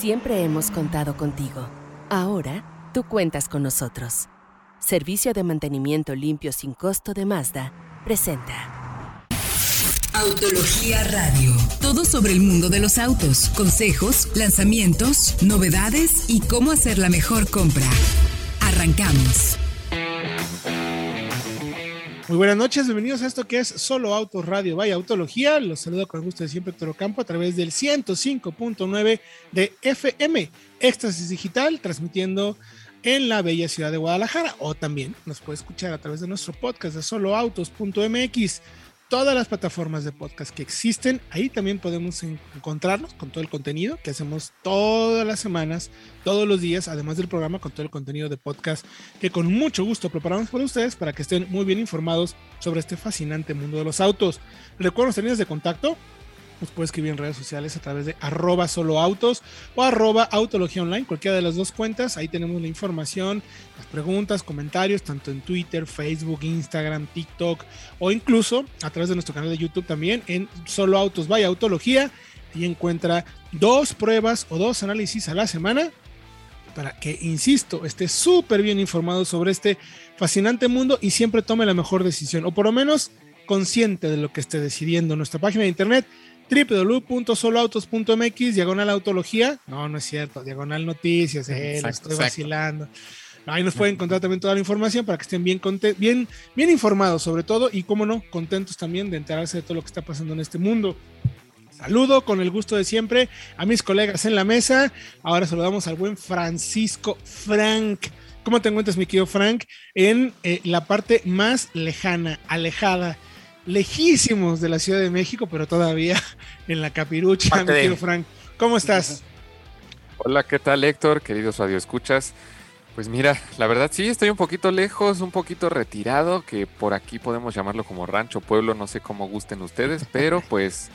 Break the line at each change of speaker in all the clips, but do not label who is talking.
Siempre hemos contado contigo. Ahora, tú cuentas con nosotros. Servicio de mantenimiento limpio sin costo de Mazda presenta.
Autología Radio. Todo sobre el mundo de los autos, consejos, lanzamientos, novedades y cómo hacer la mejor compra. Arrancamos.
Muy buenas noches, bienvenidos a esto que es Solo Autos Radio Vaya Autología. Los saludo con gusto de siempre, Toro Campo, a través del 105.9 de FM Éxtasis Digital, transmitiendo en la bella ciudad de Guadalajara. O también nos puede escuchar a través de nuestro podcast de soloautos.mx todas las plataformas de podcast que existen. Ahí también podemos encontrarnos con todo el contenido que hacemos todas las semanas, todos los días, además del programa con todo el contenido de podcast que con mucho gusto preparamos para ustedes para que estén muy bien informados sobre este fascinante mundo de los autos. Recuerden los de contacto nos puede escribir en redes sociales a través de arroba soloautos o arroba autología online, cualquiera de las dos cuentas. Ahí tenemos la información, las preguntas, comentarios, tanto en Twitter, Facebook, Instagram, TikTok o incluso a través de nuestro canal de YouTube también en Solo Autos Vaya Autología. Y encuentra dos pruebas o dos análisis a la semana para que, insisto, esté súper bien informado sobre este fascinante mundo y siempre tome la mejor decisión, o por lo menos consciente de lo que esté decidiendo. Nuestra página de internet www.soloautos.mx, diagonal autología. No, no es cierto, diagonal noticias, eh, estoy vacilando. Ahí nos pueden encontrar también toda la información para que estén bien, bien, bien informados sobre todo y, como no, contentos también de enterarse de todo lo que está pasando en este mundo. Saludo con el gusto de siempre a mis colegas en la mesa. Ahora saludamos al buen Francisco Frank. ¿Cómo te encuentras, mi querido Frank? En eh, la parte más lejana, alejada lejísimos de la Ciudad de México, pero todavía en la capirucha, mi querido Frank. ¿Cómo estás?
Hola, ¿qué tal Héctor? Queridos escuchas Pues mira, la verdad sí, estoy un poquito lejos, un poquito retirado, que por aquí podemos llamarlo como rancho, pueblo, no sé cómo gusten ustedes, pero pues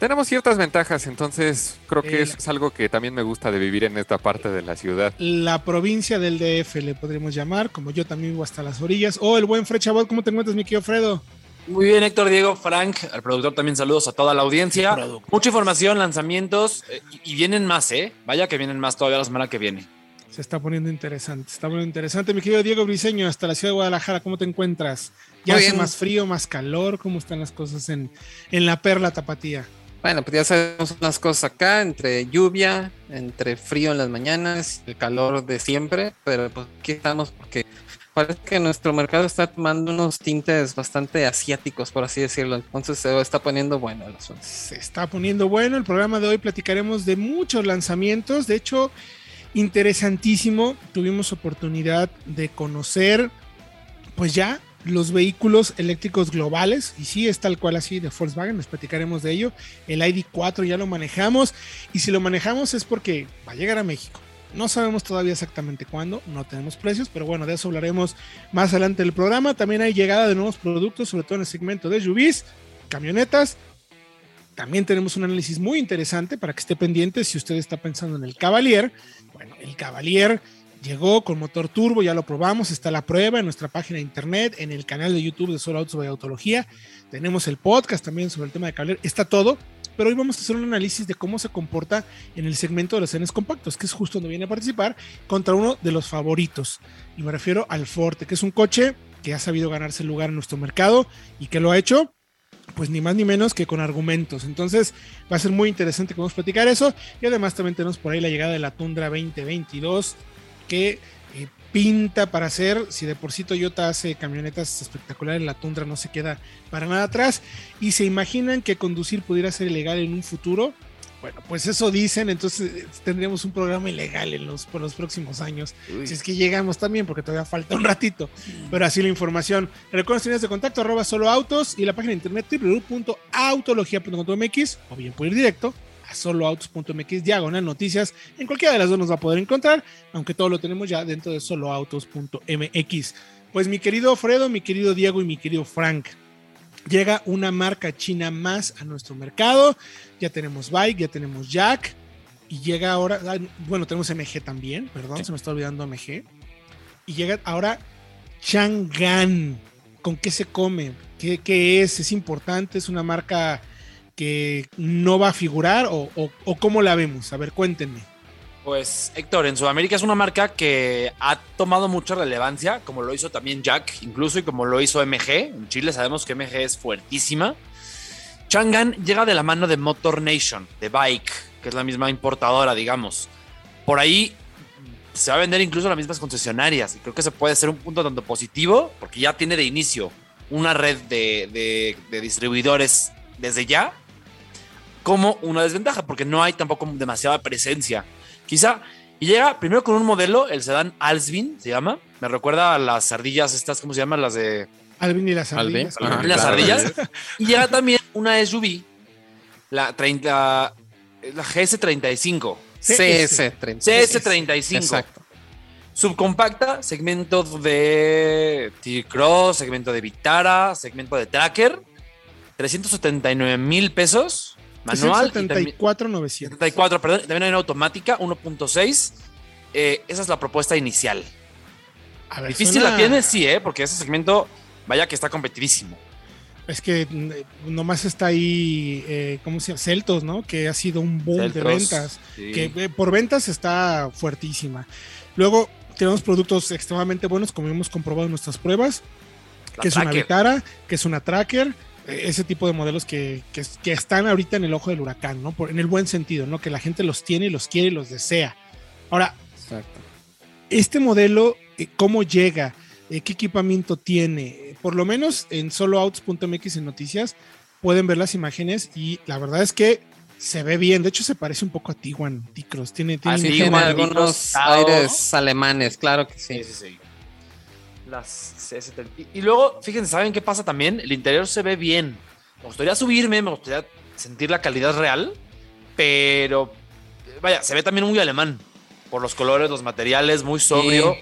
tenemos ciertas ventajas, entoncces creo que eso es algo que también me gusta de vivir en esta parte de la ciudad.
La provincia del DF le podríamos llamar, como yo también vivo hasta las orillas. O oh, el buen Frechabot, ¿cómo te encuentras, mi querido Fredo?
Muy bien, Héctor, Diego, Frank, al productor también saludos a toda la audiencia. Mucha información, lanzamientos eh, y vienen más, ¿eh? Vaya que vienen más todavía la semana que viene.
Se está poniendo interesante, se está poniendo interesante. Mi querido Diego Briseño, hasta la ciudad de Guadalajara, ¿cómo te encuentras? ¿Ya hace más frío, más calor? ¿Cómo están las cosas en, en la perla tapatía?
Bueno, pues ya sabemos unas cosas acá, entre lluvia, entre frío en las mañanas, el calor de siempre, pero pues aquí estamos porque parece que nuestro mercado está tomando unos tintes bastante asiáticos, por así decirlo. Entonces se está poniendo bueno el asunto.
Se está poniendo bueno. El programa de hoy platicaremos de muchos lanzamientos. De hecho, interesantísimo. Tuvimos oportunidad de conocer, pues ya, los vehículos eléctricos globales. Y sí, es tal cual así de Volkswagen. Les platicaremos de ello. El ID4 ya lo manejamos. Y si lo manejamos es porque va a llegar a México no sabemos todavía exactamente cuándo, no tenemos precios, pero bueno, de eso hablaremos más adelante del programa. También hay llegada de nuevos productos, sobre todo en el segmento de SUVs, camionetas. También tenemos un análisis muy interesante para que esté pendiente si usted está pensando en el Cavalier. Bueno, el Cavalier llegó con motor turbo, ya lo probamos, está la prueba en nuestra página de internet, en el canal de YouTube de Solo Autos y Autología. Tenemos el podcast también sobre el tema de Cavalier, está todo pero hoy vamos a hacer un análisis de cómo se comporta en el segmento de los cenes compactos, que es justo donde viene a participar, contra uno de los favoritos. Y me refiero al Forte, que es un coche que ha sabido ganarse lugar en nuestro mercado y que lo ha hecho pues ni más ni menos que con argumentos. Entonces va a ser muy interesante que vamos a platicar eso. Y además también tenemos por ahí la llegada de la Tundra 2022, que pinta para hacer. Si de por sí Toyota hace camionetas espectaculares, la Tundra no se queda para nada atrás. Y se imaginan que conducir pudiera ser ilegal en un futuro. Bueno, pues eso dicen, entonces eh, tendríamos un programa ilegal en los, por los próximos años. Si es que llegamos también, porque todavía falta un ratito. Pero así la información. Recuerden líneas de contacto, arroba solo autos y la página de internet www.autologia.com.mx o bien por ir directo a soloautos.mx diagonal noticias. En cualquiera de las dos nos va a poder encontrar, aunque todo lo tenemos ya dentro de soloautos.mx. Pues mi querido Fredo, mi querido Diego y mi querido Frank, llega una marca china más a nuestro mercado. Ya tenemos Bike, ya tenemos Jack. Y llega ahora, bueno, tenemos MG también, perdón, se me está olvidando MG. Y llega ahora Chang'an. ¿Con qué se come? ¿Qué, ¿Qué, es? ¿Es importante? ¿Es una marca que no va a figurar o, cómo la vemos? A ver, cuéntenme.
Pues Héctor, en Sudamérica es una marca que ha tomado mucha relevancia, como lo hizo también Jack, incluso y como lo hizo MG. En Chile sabemos que MG es fuertísima. Changan llega de la mano de Motor Nation, de Bike, que es la misma importadora, digamos. Por ahí se va a vender incluso las mismas concesionarias y creo que se puede ser un punto tanto positivo, porque ya tiene de inicio una red de, de distribuidores desde ya, como una desventaja, porque no hay tampoco demasiada presencia Quizá, y llega primero con un modelo, el sedán Alsvin, se llama. Me recuerda a las ardillas estas, ¿cómo se llaman? Las de...
Alvin y las ardillas.
Alvin, las ardillas. Y llega también una SUV, la 30, la GS35.
CS35.
CS35. Exacto. Subcompacta, segmento de T-Cross, segmento de Vitara, segmento de Tracker. 379 mil pesos manual.
74,900.
74, perdón. También hay una automática, 1.6. Eh, esa es la propuesta inicial. A ver, Difícil la tiene, sí, ¿eh? porque ese segmento, vaya que está competidísimo.
Es que mm, nomás está ahí, eh, ¿cómo se llama? Celtos, ¿no? Que ha sido un boom de ventas. Que eh, por ventas está fuertísima. Luego tenemos productos extremadamente buenos, como hemos comprobado en nuestras pruebas. que es una Vitara, que es una Tracker, ese tipo de modelos que, que, están ahorita en el ojo del huracán, ¿no? Por, en el buen sentido, ¿no? Que la gente los tiene y los quiere y los desea. Ahora, este modelo, eh, ¿cómo llega? Eh, ¿Qué equipamiento tiene? Por lo menos en soloouts.mx en noticias pueden ver las imágenes y la verdad es que se ve bien. De hecho, se parece un poco a Tiguan, Ticros. Tiene,
tiene, ah, tiene algunos aires alemanes, claro que sí. Sí, sí, sí.
Las y, luego, fíjense, ¿saben qué pasa también? El interior se ve bien. Me gustaría subirme, me gustaría sentir la calidad real, pero vaya, se ve también muy alemán. Por los colores, los materiales, muy sobrio.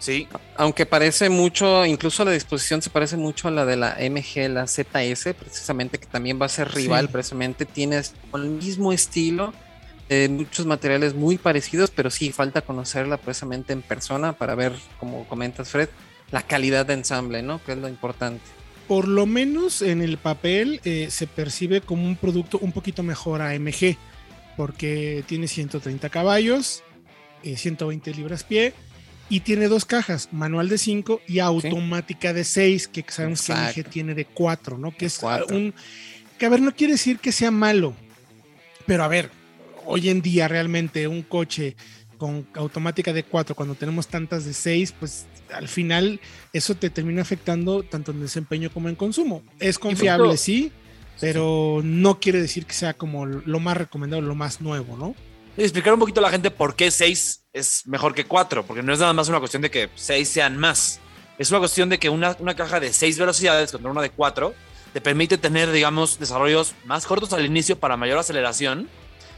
Sí.
Aunque parece mucho, incluso la disposición se parece mucho a la de la MG, la ZS, precisamente, que también va a ser rival, precisamente tienes el mismo estilo eh, muchos materiales muy parecidos, pero sí falta conocerla precisamente en persona para ver, como comentas Fred, la calidad de ensamble, ¿no? Que es lo importante.
Por lo menos en el papel eh, se percibe como un producto un poquito mejor a MG, porque tiene 130 caballos, 120 eh, libras pie y tiene dos cajas, manual de 5 y automática de 6, que sabemos que MG tiene de 4, ¿no? Que es un... Que a ver, no quiere decir que sea malo, pero a ver, hoy en día realmente un coche con automática de 4 cuando tenemos tantas de 6, pues al final eso te termina afectando tanto en desempeño como en consumo. Es confiable, sí, pero no quiere decir que sea como lo más recomendado, lo más nuevo, ¿no?
Y explicar un poquito a la gente por qué 6 es mejor que 4, porque no es nada más una cuestión de que 6 sean más. Es una cuestión de que una, una caja de 6 velocidades contra una de 4 te permite tener, digamos, desarrollos más cortos al inicio para mayor aceleración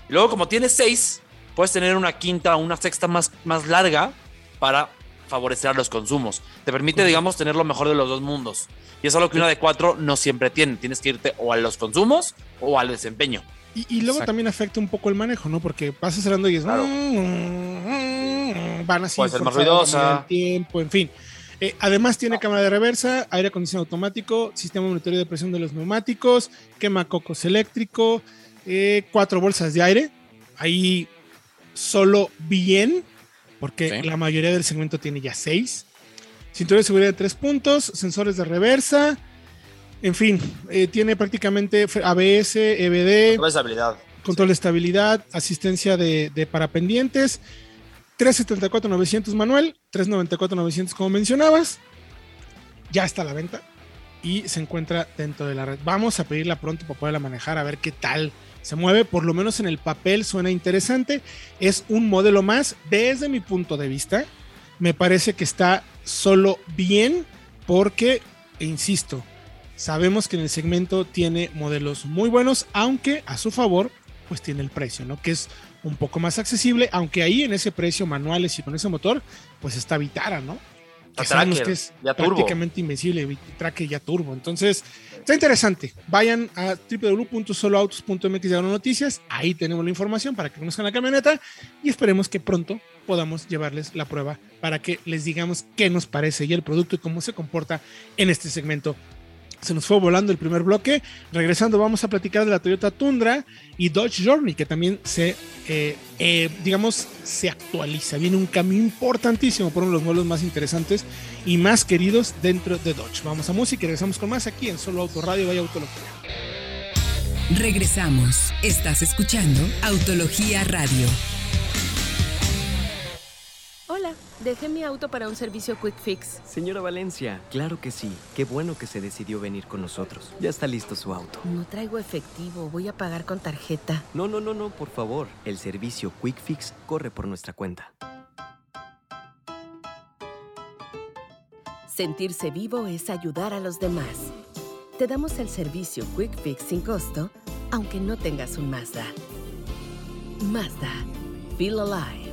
y luego, como tienes seis, puedes tener una quinta o una sexta más, más larga para favorecer a los consumos. Te permite, digamos, tener lo mejor de los dos mundos. Y es algo que una de cuatro no siempre tiene. Tienes que irte o a los consumos o al desempeño.
Y, luego también afecta un poco el manejo, ¿no? Porque vas acelerando y es... Claro. Van así.
Puede ser más ruidosa.
tiempo, en fin. Eh, además tiene cámara de reversa, aire acondicionado automático, sistema monitoreo de presión de los neumáticos, quema cocos eléctrico, eh, cuatro bolsas de aire. Ahí solo bien, porque la mayoría del segmento tiene ya seis. Cinturón de seguridad de tres puntos, sensores de reversa. En fin, eh, tiene prácticamente ABS, EBD.
Control de estabilidad.
Control de estabilidad, asistencia de, de parapendientes. 374-900 manual, 394-900 como mencionabas. Ya está a la venta y se encuentra dentro de la red. Vamos a pedirla pronto para poderla manejar, a ver qué tal se mueve, por lo menos en el papel suena interesante. Es un modelo más, desde mi punto de vista, me parece que está solo bien porque, insisto, sabemos que en el segmento tiene modelos muy buenos, aunque a su favor, pues tiene el precio, ¿no? Que es un poco más accesible, aunque ahí en ese precio manuales y con ese motor, pues está Vitara, ¿no?
Que sabemos que es
prácticamente invencible, Tracker ya turbo. Entonces, Está interesante. Vayan a www.soloautos.mx de noticias. Ahí tenemos la información para que conozcan la camioneta y esperemos que pronto podamos llevarles la prueba para que les digamos qué nos parece y el producto y cómo se comporta en este segmento. Se nos fue volando el primer bloque. Regresando, vamos a platicar de la Toyota Tundra y Dodge Journey, que también se, eh, eh, digamos, se actualiza. Viene un cambio importantísimo por uno de los modelos más interesantes y más queridos dentro de Dodge. Vamos a música y regresamos con más aquí en Solo Auto Radio y Autología.
Regresamos. Estás escuchando Autología Radio.
Hola, dejé mi auto para un servicio Quick Fix.
Señora Valencia, claro que sí. Qué bueno que se decidió venir con nosotros. Ya está listo su auto.
No traigo efectivo, voy a pagar con tarjeta.
No, no, no, no, por favor. El servicio Quick Fix corre por nuestra cuenta.
Sentirse vivo es ayudar a los demás. Te damos el servicio Quick Fix sin costo, aunque no tengas un Mazda. Mazda. Feel alive.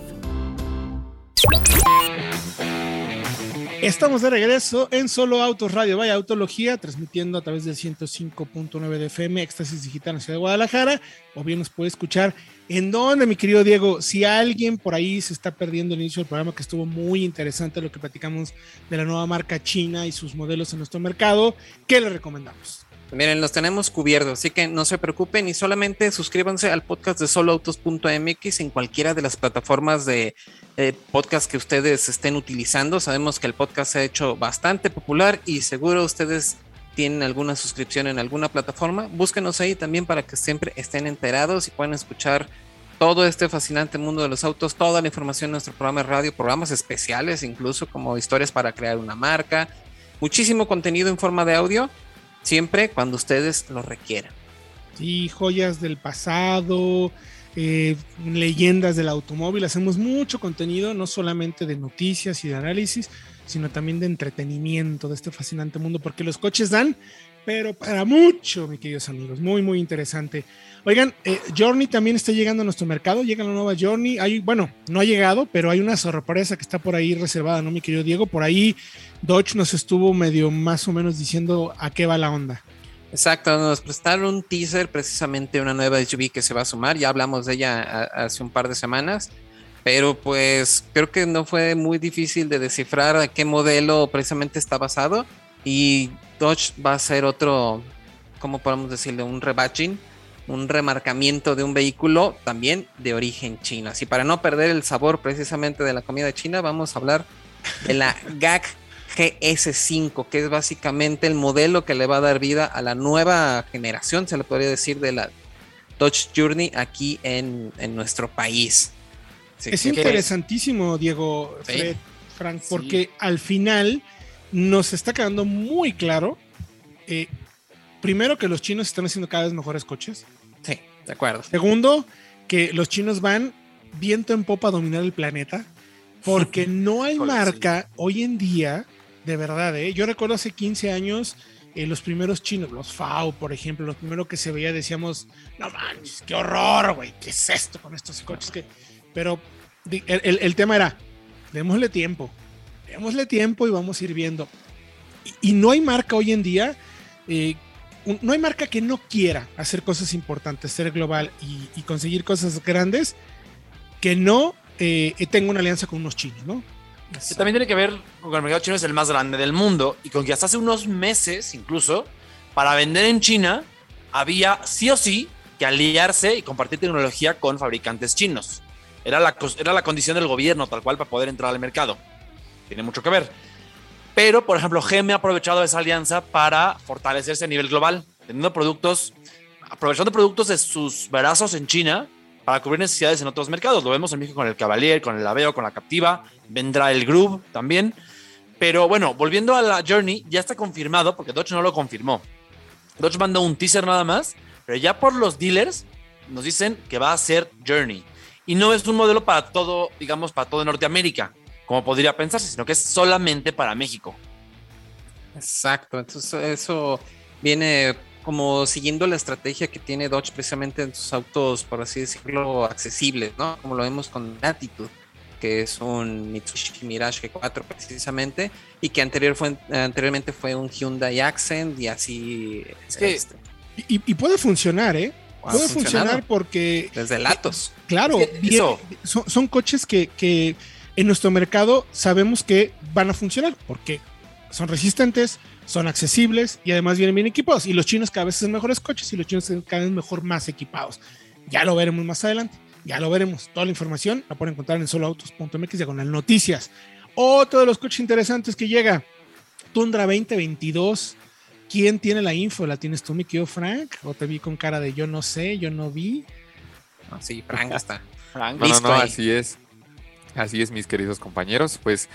Estamos de regreso en Solo Autos Radio Vaya Autología, transmitiendo a través del 105.9 de FM, Éxtasis Digital en ciudad de Guadalajara, o bien nos puede escuchar en donde, mi querido Diego, si alguien por ahí se está perdiendo el inicio del programa, que estuvo muy interesante lo que platicamos de la nueva marca china y sus modelos en nuestro mercado, ¿qué le recomendamos?
Miren, los tenemos cubiertos, así que no se preocupen y solamente suscríbanse al podcast de soloautos.mx en cualquiera de las plataformas de eh, podcast que ustedes estén utilizando. Sabemos que el podcast se ha hecho bastante popular y seguro ustedes tienen alguna suscripción en alguna plataforma. Búsquenos ahí también para que siempre estén enterados y puedan escuchar todo este fascinante mundo de los autos, toda la información en nuestro programa de radio, programas especiales, incluso como historias para crear una marca, muchísimo contenido en forma de audio siempre cuando ustedes lo requieran.
Sí, joyas del pasado, eh, leyendas del automóvil. Hacemos mucho contenido, no solamente de noticias y de análisis, sino también de entretenimiento de este fascinante mundo, porque los coches dan, pero para mucho, mis queridos amigos. Muy, muy interesante. Oigan, eh, Journey también está llegando a nuestro mercado, llega la nueva Journey. Hay, bueno, no ha llegado, pero hay una sorpresa que está por ahí reservada, ¿no, mi querido Diego? Por ahí Dodge nos estuvo medio más o menos diciendo a qué va la onda.
Exacto, nos prestaron un teaser precisamente una nueva SUV que se va a sumar, ya hablamos de ella hace un par de semanas, pero pues creo que no fue muy difícil de descifrar a qué modelo precisamente está basado y Dodge va a ser otro, ¿cómo podemos decirle? Un rebatching, un remarcamiento de un vehículo también de origen chino. Así para no perder el sabor precisamente de la comida china, vamos a hablar de la GAC GS5, que es básicamente el modelo que le va a dar vida a la nueva generación, se le podría decir, de la Dodge Journey aquí en, nuestro país.
es interesantísimo, Diego, Fred, Frank, porque al final nos está quedando muy claro, eh, primero que los chinos están haciendo cada vez mejores coches.
Sí, de acuerdo.
Segundo, que los chinos van viento en popa a dominar el planeta, porque no hay marca hoy en día de verdad, ¿eh? Yo recuerdo hace 15 años eh, los primeros chinos, los FAO, por ejemplo, lo primero que se veía decíamos, no manches, qué horror, güey, ¿qué es esto con estos coches? que Pero el, tema era, démosle tiempo, démosle tiempo y vamos a ir viendo. Y, no hay marca hoy en día, eh, no hay marca que no quiera hacer cosas importantes, ser global y, conseguir cosas grandes, que no eh, tenga una alianza con unos chinos, ¿no?
también tiene que ver con que el mercado chino es el más grande del mundo y con que hasta hace unos meses, incluso, para vender en China, había sí o sí que aliarse y compartir tecnología con fabricantes chinos. Era la, era la condición del gobierno, tal cual, para poder entrar al mercado. Tiene mucho que ver. Pero, por ejemplo, GM ha aprovechado esa alianza para fortalecerse a nivel global, teniendo productos, aprovechando productos de sus brazos en China para cubrir necesidades en otros mercados. Lo vemos en México con el Cavalier, con el Aveo, con la Captiva, vendrá el Groove también. Pero bueno, volviendo a la Journey, ya está confirmado, porque Dodge no lo confirmó. Dodge mandó un teaser nada más, pero ya por los dealers nos dicen que va a ser Journey. Y no es un modelo para todo, digamos, para todo Norteamérica, como podría pensarse, sino que es solamente para México.
Exacto, entonces eso viene como siguiendo la estrategia que tiene Dodge precisamente en sus autos, por así decirlo, accesibles, ¿no? Como lo vemos con Attitude, que es un Mitsubishi Mirage G4 precisamente, y que anterior fue, anteriormente fue un Hyundai Accent y así.
Es que, este. y, puede funcionar, ¿eh? puede funcionar porque...
Desde Latos.
claro, son, son, coches que, que en nuestro mercado sabemos que van a funcionar, porque son resistentes, son accesibles y además vienen bien equipados. Y los chinos cada vez son mejores coches y los chinos cada vez mejor más equipados. Ya lo veremos más adelante. Ya lo veremos. Toda la información la pueden encontrar en soloautos.mx diagonal noticias. Otro de los coches interesantes que llega, Tundra 2022. ¿Quién tiene la info? ¿La tienes tú, mi querido Frank? ¿O te vi con cara de yo no sé, yo no vi?
sí, Frank está.
Frank, no, no, no, así es. Así es, mis queridos compañeros. Pues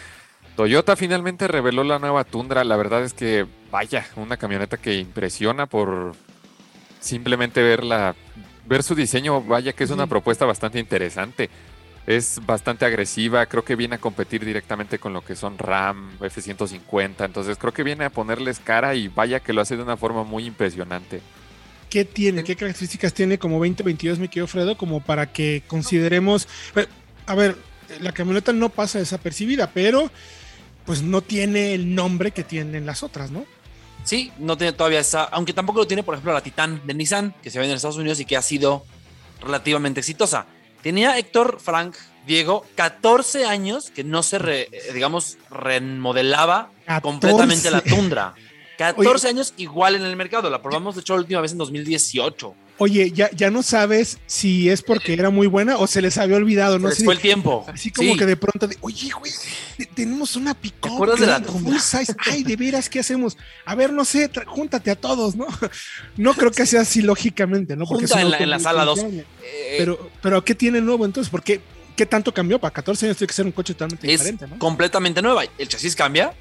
Toyota finalmente reveló la nueva Tundra. La verdad es que, vaya, una camioneta que impresiona por simplemente verla, ver su diseño. Vaya que es una propuesta bastante interesante. Es bastante agresiva, creo que viene a competir directamente con lo que son RAM, F-150, entonces creo que viene a ponerles cara y vaya que lo hace de una forma muy impresionante.
¿Qué tiene? ¿Qué características tiene como 2022, mi querido Fredo, como para que consideremos... A ver, la camioneta no pasa desapercibida, pero pues no tiene el nombre que tienen las otras, ¿no?
Sí, no tiene todavía esa, aunque tampoco lo tiene, por ejemplo, la Titan de Nissan, que se vende en Estados Unidos y que ha sido relativamente exitosa. Tenía Héctor Frank Diego 14 años que no se, digamos, remodelaba completamente la tundra. 14 años igual en el mercado. La probamos, de hecho, la última vez en 2018.
Oye, ya, ya no sabes si es porque era muy buena o se les había olvidado, ¿no?
Se fue el tiempo.
Así como que de pronto, oye, güey, tenemos una pick
de la
Ay, de veras, ¿qué hacemos? A ver, no sé, júntate a todos, ¿no? No creo que sea así lógicamente, ¿no?
Porque Junta en, la, sala 2.
Eh, pero, pero, ¿qué tiene nuevo entonces? ¿Por qué, qué tanto cambió? Para 14 años tiene que ser un coche totalmente diferente, ¿no?
Completamente nueva. El chasis cambia,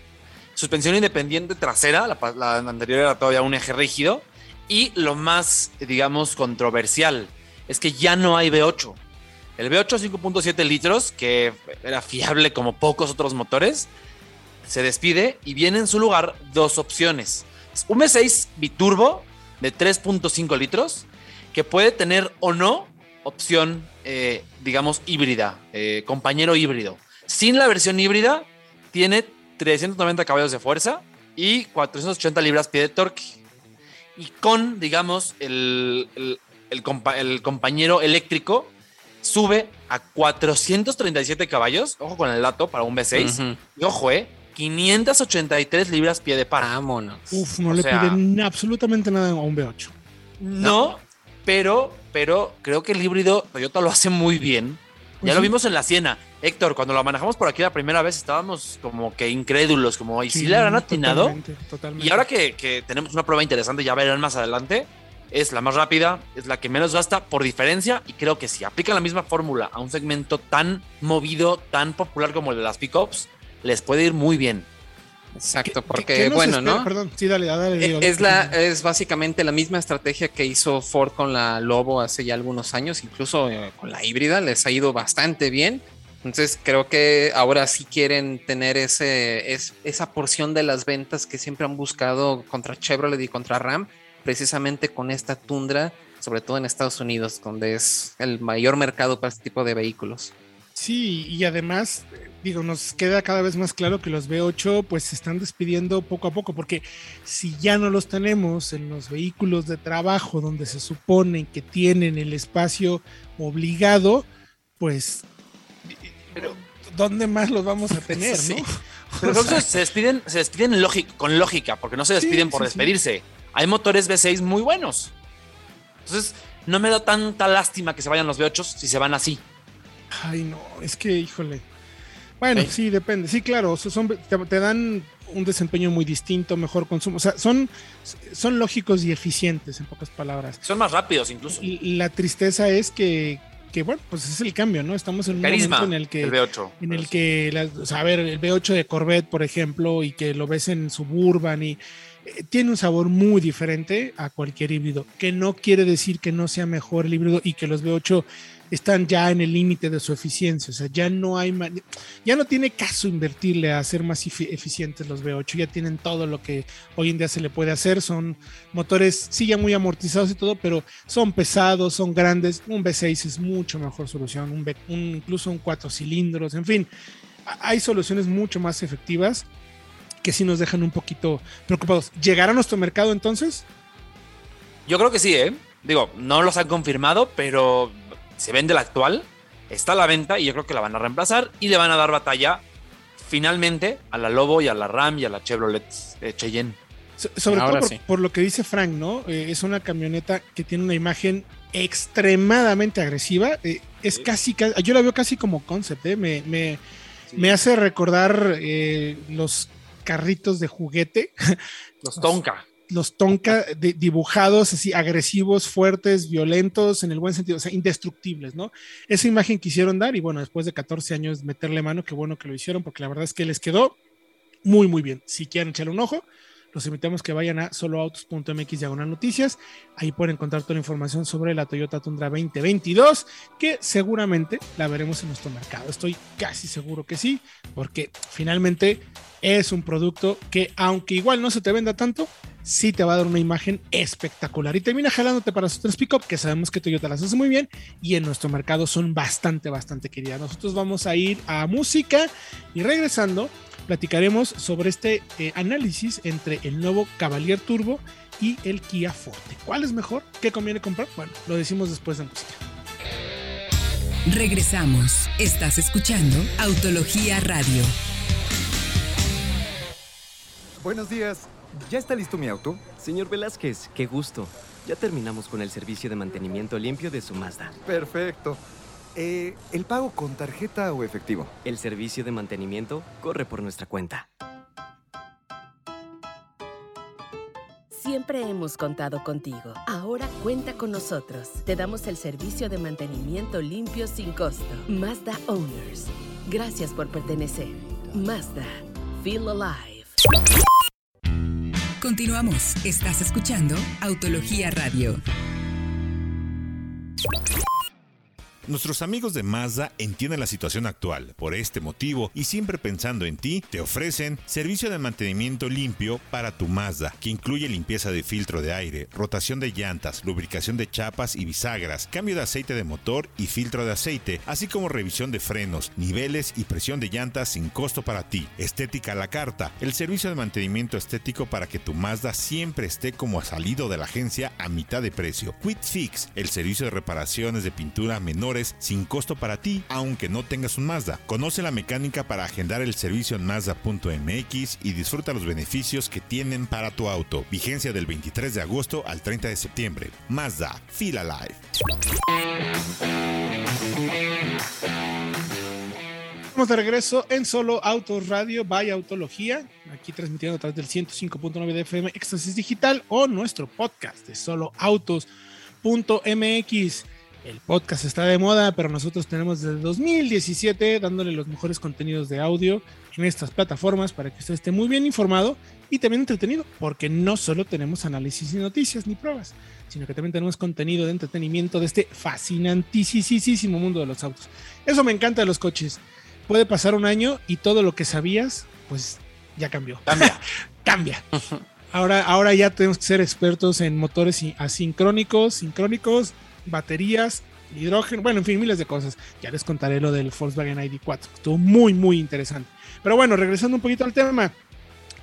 suspensión independiente trasera, la, la anterior era todavía un eje rígido y lo más, digamos, controversial es que ya no hay V8. El V8 5.7 litros, que era fiable como pocos otros motores, se despide y viene en su lugar dos opciones. Un V6 biturbo de 3.5 litros, que puede tener o no opción, eh, digamos, híbrida, eh, compañero híbrido. Sin la versión híbrida, tiene 390 caballos de fuerza y 480 libras pie de torque y con, digamos, el, el, compañero eléctrico sube a 437 caballos, ojo con el dato para un V6, y ojo, eh, 583 libras pie de par.
Vámonos.
Uf, no le piden absolutamente nada a un V8.
No, pero, pero creo que el híbrido Toyota lo hace muy bien. ya pues lo vimos en la Siena. Héctor, cuando lo manejamos por aquí la primera vez estábamos como que incrédulos, como, ¿y si le habrán atinado? Y ahora que, tenemos una prueba interesante, ya verán más adelante, es la más rápida, es la que menos gasta por diferencia y creo que si aplican la misma fórmula a un segmento tan movido, tan popular como el de las pickups, les puede ir muy bien.
Exacto, porque bueno, ¿no?
Perdón, sí, dale, dale.
Eh, es, la, es básicamente la misma estrategia que hizo Ford con la Lobo hace ya algunos años, incluso eh, con la híbrida, les ha ido bastante bien entonces creo que ahora sí quieren tener ese, esa porción de las ventas que siempre han buscado contra Chevrolet y contra Ram, precisamente con esta tundra, sobre todo en Estados Unidos, donde es el mayor mercado para este tipo de vehículos.
Sí, y además, digo, nos queda cada vez más claro que los V8 pues se están despidiendo poco a poco, porque si ya no los tenemos en los vehículos de trabajo donde se supone que tienen el espacio obligado, pues pero ¿dónde más los vamos a tener, no?
Pero se despiden, se despiden con lógica, porque no se despiden por despedirse. Hay motores V6 muy buenos. Entonces, no me da tanta lástima que se vayan los V8 si se van así.
Ay, no, es que, híjole. Bueno, sí, depende. Sí, claro, son, te, dan un desempeño muy distinto, mejor consumo. O sea, son, son lógicos y eficientes, en pocas palabras.
Son más rápidos incluso.
Y la tristeza es que que bueno, pues es el cambio, ¿no? Estamos en un momento en el que
el V8,
en el que o sea, a ver, el V8 de Corvette, por ejemplo, y que lo ves en Suburban y eh, tiene un sabor muy diferente a cualquier híbrido, que no quiere decir que no sea mejor el híbrido y que los V8 están ya en el límite de su eficiencia, o sea, ya no hay, ya no tiene caso invertirle a hacer más eficientes los V8, ya tienen todo lo que hoy en día se le puede hacer, son motores, sí, ya muy amortizados y todo, pero son pesados, son grandes, un V6 es mucho mejor solución, un, incluso un cuatro cilindros, en fin, hay soluciones mucho más efectivas que sí nos dejan un poquito preocupados. ¿Llegará a nuestro mercado entonces?
Yo creo que sí, ¿eh? Digo, no los han confirmado, pero se vende la actual, está a la venta y yo creo que la van a reemplazar y le van a dar batalla finalmente a la Lobo y a la Ram y a la Chevrolet eh, Cheyenne.
So- sobre
Ahora
todo por,
sí.
por lo que dice Frank, ¿no? Eh, es una camioneta que tiene una imagen extremadamente agresiva. eh, es
Sí.
casi, ca- yo la veo casi como concept, ¿eh? Me, me, me hace recordar eh, los carritos de juguete,
Los Tonka.
Los Tonka dibujados así agresivos, fuertes, violentos, en el buen sentido, o sea, indestructibles, ¿no? Esa imagen quisieron dar y bueno, después de 14 años meterle mano, qué bueno que lo hicieron porque la verdad es que les quedó muy, muy bien. Si quieren echarle un ojo, los invitamos que vayan a soloautos.mx diagonal noticias. Ahí pueden encontrar toda la información sobre la Toyota Tundra 2022, que seguramente la veremos en nuestro mercado. Estoy casi seguro que sí, porque finalmente es un producto que, aunque igual no se te venda tanto, sí te va a dar una imagen espectacular. Y termina jalándote para sus tres pick-up, que sabemos que Toyota las hace muy bien y en nuestro mercado son bastante, bastante queridas. Nosotros vamos a ir a música y regresando platicaremos sobre este eh, análisis entre el nuevo Cavalier Turbo y el Kia Forte. ¿Cuál es mejor? ¿Qué conviene comprar? Bueno, lo decimos después de música.
Regresamos. Estás escuchando Autología Radio.
Buenos días. ¿Ya está listo mi auto?
Señor Velázquez, qué gusto. Ya terminamos con el servicio de mantenimiento limpio de su Mazda.
Perfecto. Eh, ¿El pago con tarjeta o efectivo?
El servicio de mantenimiento corre por nuestra cuenta.
Siempre hemos contado contigo. Ahora cuenta con nosotros. Te damos el servicio de mantenimiento limpio sin costo. Mazda Owners. Gracias por pertenecer. Mazda. Feel alive.
Continuamos. Estás escuchando Autología Radio.
Nuestros amigos de Mazda entienden la situación actual. Por este motivo, y siempre pensando en ti, te ofrecen servicio de mantenimiento limpio para tu Mazda, que incluye limpieza de filtro de aire, rotación de llantas, lubricación de chapas y bisagras, cambio de aceite de motor y filtro de aceite, así como revisión de frenos, niveles y presión de llantas sin costo para ti. Estética a la carta, el servicio de mantenimiento estético para que tu Mazda siempre esté como salido de la agencia a mitad de precio. Quick Fix, el servicio de reparaciones de pintura menores sin costo para ti, aunque no tengas un Mazda. Conoce la mecánica para agendar el servicio en Mazda.mx y disfruta los beneficios que tienen para tu auto. Vigencia del 23 de agosto al 30 de septiembre. Mazda, Feel Alive.
Estamos de regreso en Solo Autos Radio, Vaya Autología, aquí transmitiendo a través del 105.9 de FM Éxtasis Digital o nuestro podcast de soloautos.mx. El podcast está de moda, pero nosotros tenemos desde 2017 dándole los mejores contenidos de audio en estas plataformas para que usted esté muy bien informado y también entretenido, porque no solo tenemos análisis y noticias ni pruebas, sino que también tenemos contenido de entretenimiento de este fascinantísimo mundo de los autos. Eso me encanta de los coches. Puede pasar un año y todo lo que sabías, pues ya cambió.
Cambia.
Cambia. Ahora, ahora ya tenemos que ser expertos en motores asincrónicos, sincrónicos, baterías, hidrógeno, bueno, en fin, miles de cosas. Ya les contaré lo del Volkswagen ID4. Estuvo muy, muy interesante. Pero bueno, regresando un poquito al tema.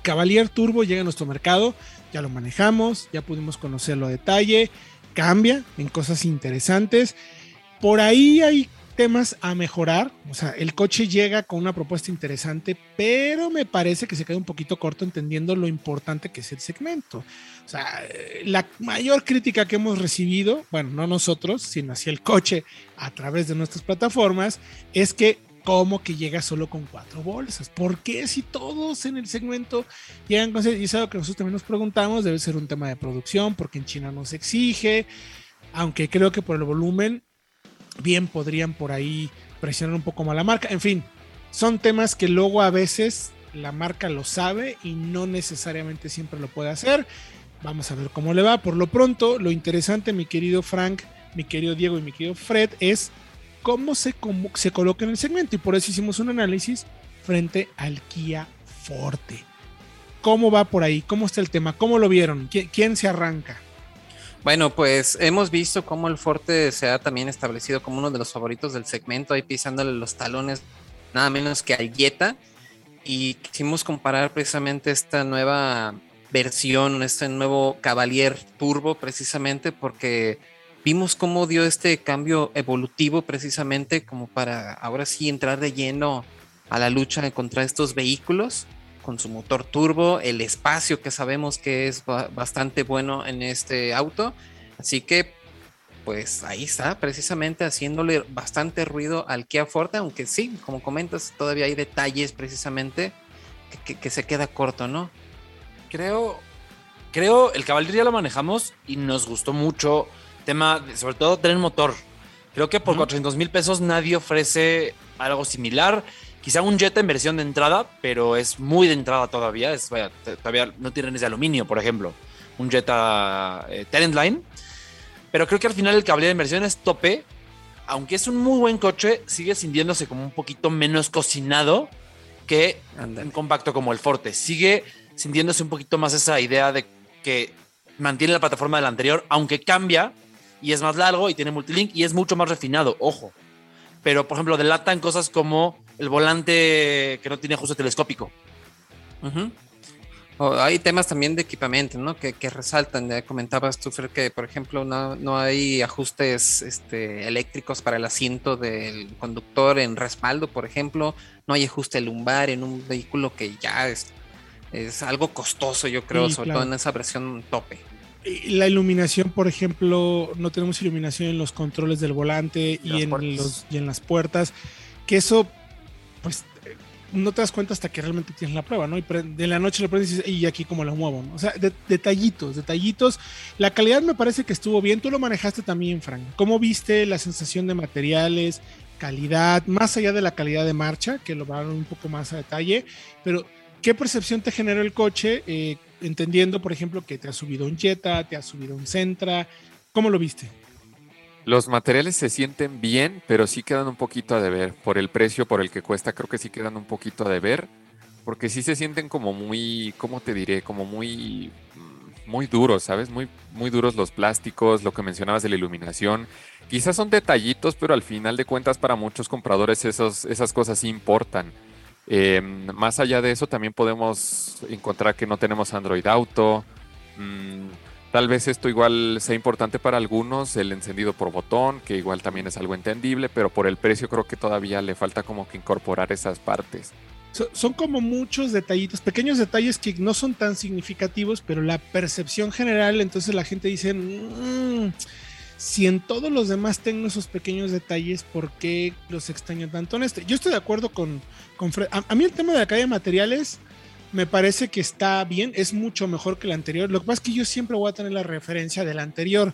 Cavalier Turbo llega a nuestro mercado, ya lo manejamos, ya pudimos conocerlo a detalle, cambia en cosas interesantes. Por ahí hay temas a mejorar, o sea, el coche llega con una propuesta interesante, pero me parece que se queda un poquito corto entendiendo lo importante que es el segmento. O sea, eh, la mayor crítica que hemos recibido, bueno, no nosotros, sino hacia el coche a través de nuestras plataformas, es que como que llega solo con cuatro bolsas. ¿Por qué si todos en el segmento llegan con... Y es algo que nosotros también nos preguntamos, debe ser un tema de producción, porque en China no se exige, aunque creo que por el volumen, bien podrían por ahí presionar un poco más la marca. En fin, son temas que luego a veces la marca lo sabe y no necesariamente siempre lo puede hacer. Vamos a ver cómo le va. Por lo pronto, lo interesante, mi querido Frank, mi querido Diego y mi querido Fred, es cómo se, cómo se coloca en el segmento. Y por eso hicimos un análisis frente al Kia Forte. ¿Cómo va por ahí? ¿Cómo está el tema? ¿Cómo lo vieron? ¿Qui- ¿Quién se arranca?
Bueno, pues hemos visto cómo el Forte se ha también establecido como uno de los favoritos del segmento, ahí pisándole los talones nada menos que al Jetta. Y quisimos comparar precisamente esta nueva versión, este nuevo Cavalier Turbo, precisamente porque vimos cómo dio este cambio evolutivo, precisamente como para ahora sí entrar de lleno a la lucha contra estos vehículos con su motor turbo, el espacio que sabemos que es bastante bueno en este auto. Así que, pues ahí está, precisamente haciéndole bastante ruido al Kia Forte, aunque sí, como comentas, todavía hay detalles precisamente que, se queda corto, ¿no?
Creo, creo, el Cavalier ya lo manejamos y nos gustó mucho. Tema, sobre todo, tener motor. Creo que por 400 mil pesos nadie ofrece algo similar. Quizá un Jetta en versión de entrada, pero es muy de entrada todavía. Es, todavía no tienen ese aluminio, por ejemplo. Un Jetta eh, Line. Pero creo que al final el cable en versión es tope. Aunque es un muy buen coche, sigue sintiéndose como un poquito menos cocinado que un compacto como el Forte. Sigue sintiéndose un poquito más esa idea de que mantiene la plataforma del anterior, aunque cambia y es más largo y tiene multilink y es mucho más refinado, ojo. Pero, por ejemplo, delatan cosas como el volante que no tiene ajuste telescópico.
hay temas también de equipamiento, ¿no? Que, resaltan. Ya comentabas tú, Fer, que por ejemplo no, hay ajustes este, eléctricos para el asiento del conductor en respaldo, por ejemplo. No hay ajuste lumbar en un vehículo que ya es, es algo costoso, yo creo, sobre todo en esa versión tope.
La iluminación, por ejemplo, no tenemos iluminación en los controles del volante y, en, los, y en las puertas, que eso pues no te das cuenta hasta que realmente tienes la prueba, ¿no? Y de la noche lo prendes y dices, y aquí como lo muevo, ¿no? O sea, detallitos, detallitos. La calidad me parece que estuvo bien. Tú lo manejaste también, Frank. ¿Cómo viste la sensación de materiales, calidad, más allá de la calidad de marcha, que lo hablaron un poco más a detalle? Pero, ¿qué percepción te generó el coche? Eh, entendiendo, por ejemplo, que te ha subido un Jetta, te ha subido un Centra. ¿Cómo lo viste?
Los materiales se sienten bien, pero sí quedan un poquito a deber. Por el precio por el que cuesta, creo que sí quedan un poquito a deber. Porque sí se sienten como muy, ¿cómo te diré? Como muy, mm, muy duros, ¿sabes? Muy, muy duros los plásticos, lo que mencionabas de la iluminación. Quizás son detallitos, pero al final de cuentas para muchos compradores esas cosas sí importan. Em, más allá de eso, también podemos encontrar que no tenemos Android Auto. Mm, Tal vez esto igual sea importante para algunos, el encendido por botón, que igual también es algo entendible, pero por el precio creo que todavía le falta como que incorporar esas partes.
son como muchos detallitos, pequeños detalles que no son tan significativos, pero la percepción general, entonces la gente dice, mm, si en todos los demás tengo esos pequeños detalles, ¿por qué los extraño tanto en este? Yo estoy de acuerdo con, con Fred. A, a, mí el tema de la calle de materiales me parece que está bien, es mucho mejor que el anterior. Lo que pasa es que yo siempre voy a tener la referencia del anterior.